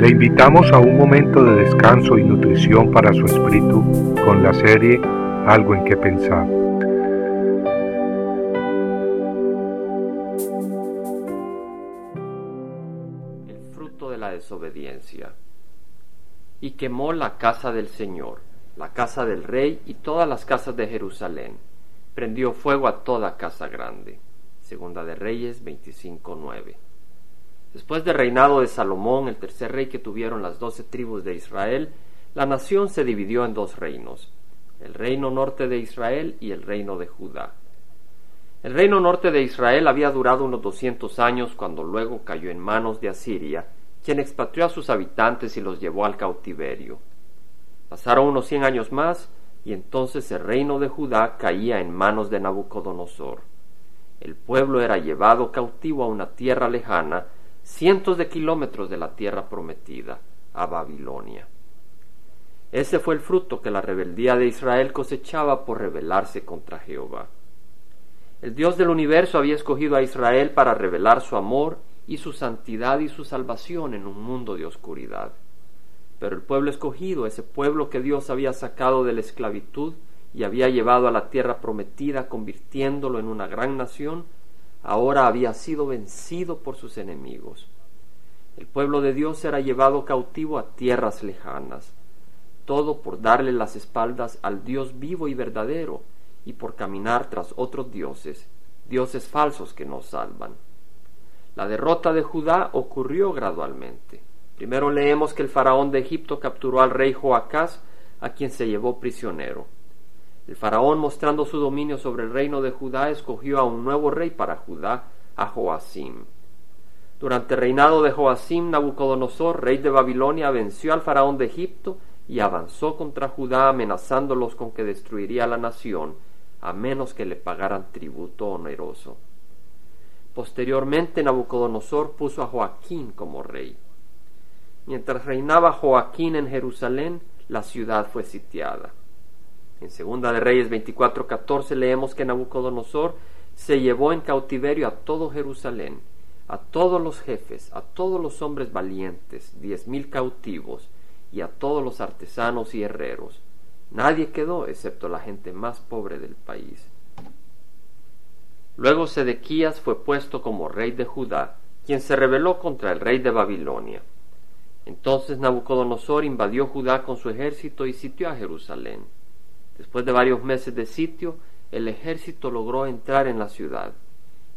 Le invitamos a un momento de descanso y nutrición para su espíritu con la serie Algo en que pensar. El fruto de la desobediencia. Y quemó la casa del Señor, la casa del rey y todas las casas de Jerusalén. Prendió fuego a toda casa grande. Segunda de Reyes 25.9. Después del reinado de Salomón, el tercer rey que tuvieron las doce tribus de Israel, la nación se dividió en dos reinos, el reino norte de Israel y el reino de Judá. El reino norte de Israel había durado unos doscientos años cuando luego cayó en manos de Asiria, quien expatrió a sus habitantes y los llevó al cautiverio. Pasaron unos cien años más y entonces el reino de Judá caía en manos de Nabucodonosor. El pueblo era llevado cautivo a una tierra lejana, cientos de kilómetros de la tierra prometida, a Babilonia. Ese fue el fruto que la rebeldía de Israel cosechaba por rebelarse contra Jehová. El Dios del universo había escogido a Israel para revelar su amor y su santidad y su salvación en un mundo de oscuridad. Pero el pueblo escogido, ese pueblo que Dios había sacado de la esclavitud y había llevado a la tierra prometida, convirtiéndolo en una gran nación, ahora había sido vencido por sus enemigos. El pueblo de Dios era llevado cautivo a tierras lejanas, todo por darle las espaldas al Dios vivo y verdadero, y por caminar tras otros dioses, dioses falsos que nos salvan. La derrota de Judá ocurrió gradualmente. Primero leemos que el faraón de Egipto capturó al rey Joacás, a quien se llevó prisionero. El faraón, mostrando su dominio sobre el reino de Judá, escogió a un nuevo rey para Judá, a Joacim. Durante el reinado de Joacim, Nabucodonosor, rey de Babilonia, venció al faraón de Egipto y avanzó contra Judá amenazándolos con que destruiría la nación, a menos que le pagaran tributo oneroso. Posteriormente Nabucodonosor puso a Joaquín como rey. Mientras reinaba Joaquín en Jerusalén, la ciudad fue sitiada. En Segunda de Reyes 24:14 leemos que Nabucodonosor se llevó en cautiverio a todo Jerusalén, a todos los jefes, a todos los hombres valientes, diez mil cautivos, y a todos los artesanos y herreros. Nadie quedó excepto la gente más pobre del país. Luego Sedequías fue puesto como rey de Judá, quien se rebeló contra el rey de Babilonia. Entonces Nabucodonosor invadió Judá con su ejército y sitió a Jerusalén. Después de varios meses de sitio, el ejército logró entrar en la ciudad.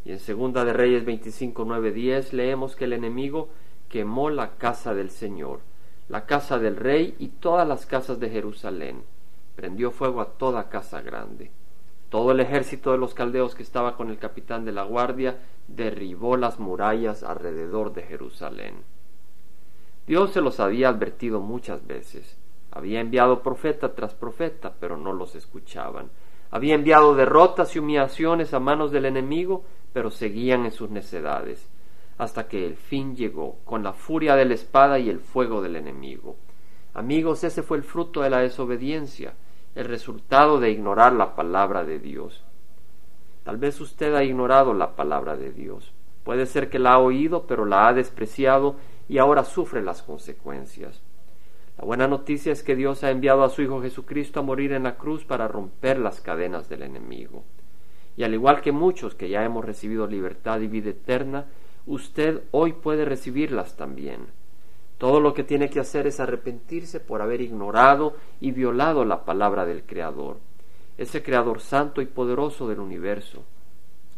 Y en Segunda de Reyes 25, 10 leemos que el enemigo quemó la casa del Señor, la casa del rey y todas las casas de Jerusalén. Prendió fuego a toda casa grande. Todo el ejército de los caldeos que estaba con el capitán de la guardia derribó las murallas alrededor de Jerusalén. Dios se los había advertido muchas veces. Había enviado profeta tras profeta, pero no los escuchaban. Había enviado derrotas y humillaciones a manos del enemigo, pero seguían en sus necedades, hasta que el fin llegó, con la furia de la espada y el fuego del enemigo. Amigos, ese fue el fruto de la desobediencia, el resultado de ignorar la palabra de Dios. Tal vez usted ha ignorado la palabra de Dios. Puede ser que la ha oído, pero la ha despreciado y ahora sufre las consecuencias. La buena noticia es que Dios ha enviado a su Hijo Jesucristo a morir en la cruz para romper las cadenas del enemigo. Y al igual que muchos que ya hemos recibido libertad y vida eterna, usted hoy puede recibirlas también. Todo lo que tiene que hacer es arrepentirse por haber ignorado y violado la palabra del Creador, ese Creador santo y poderoso del universo.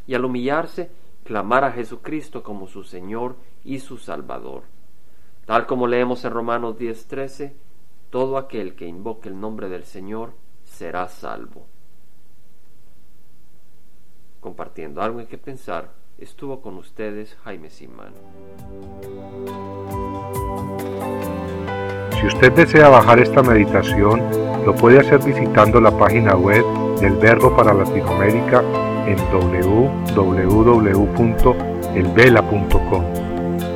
Y al humillarse, clamar a Jesucristo como su Señor y su Salvador. Tal como leemos en Romanos 10:13, todo aquel que invoque el nombre del Señor será salvo. Compartiendo algo en que pensar, estuvo con ustedes Jaime Simán. Si usted desea bajar esta meditación, lo puede hacer visitando la página web del Verbo para Latinoamérica en www.elvela.com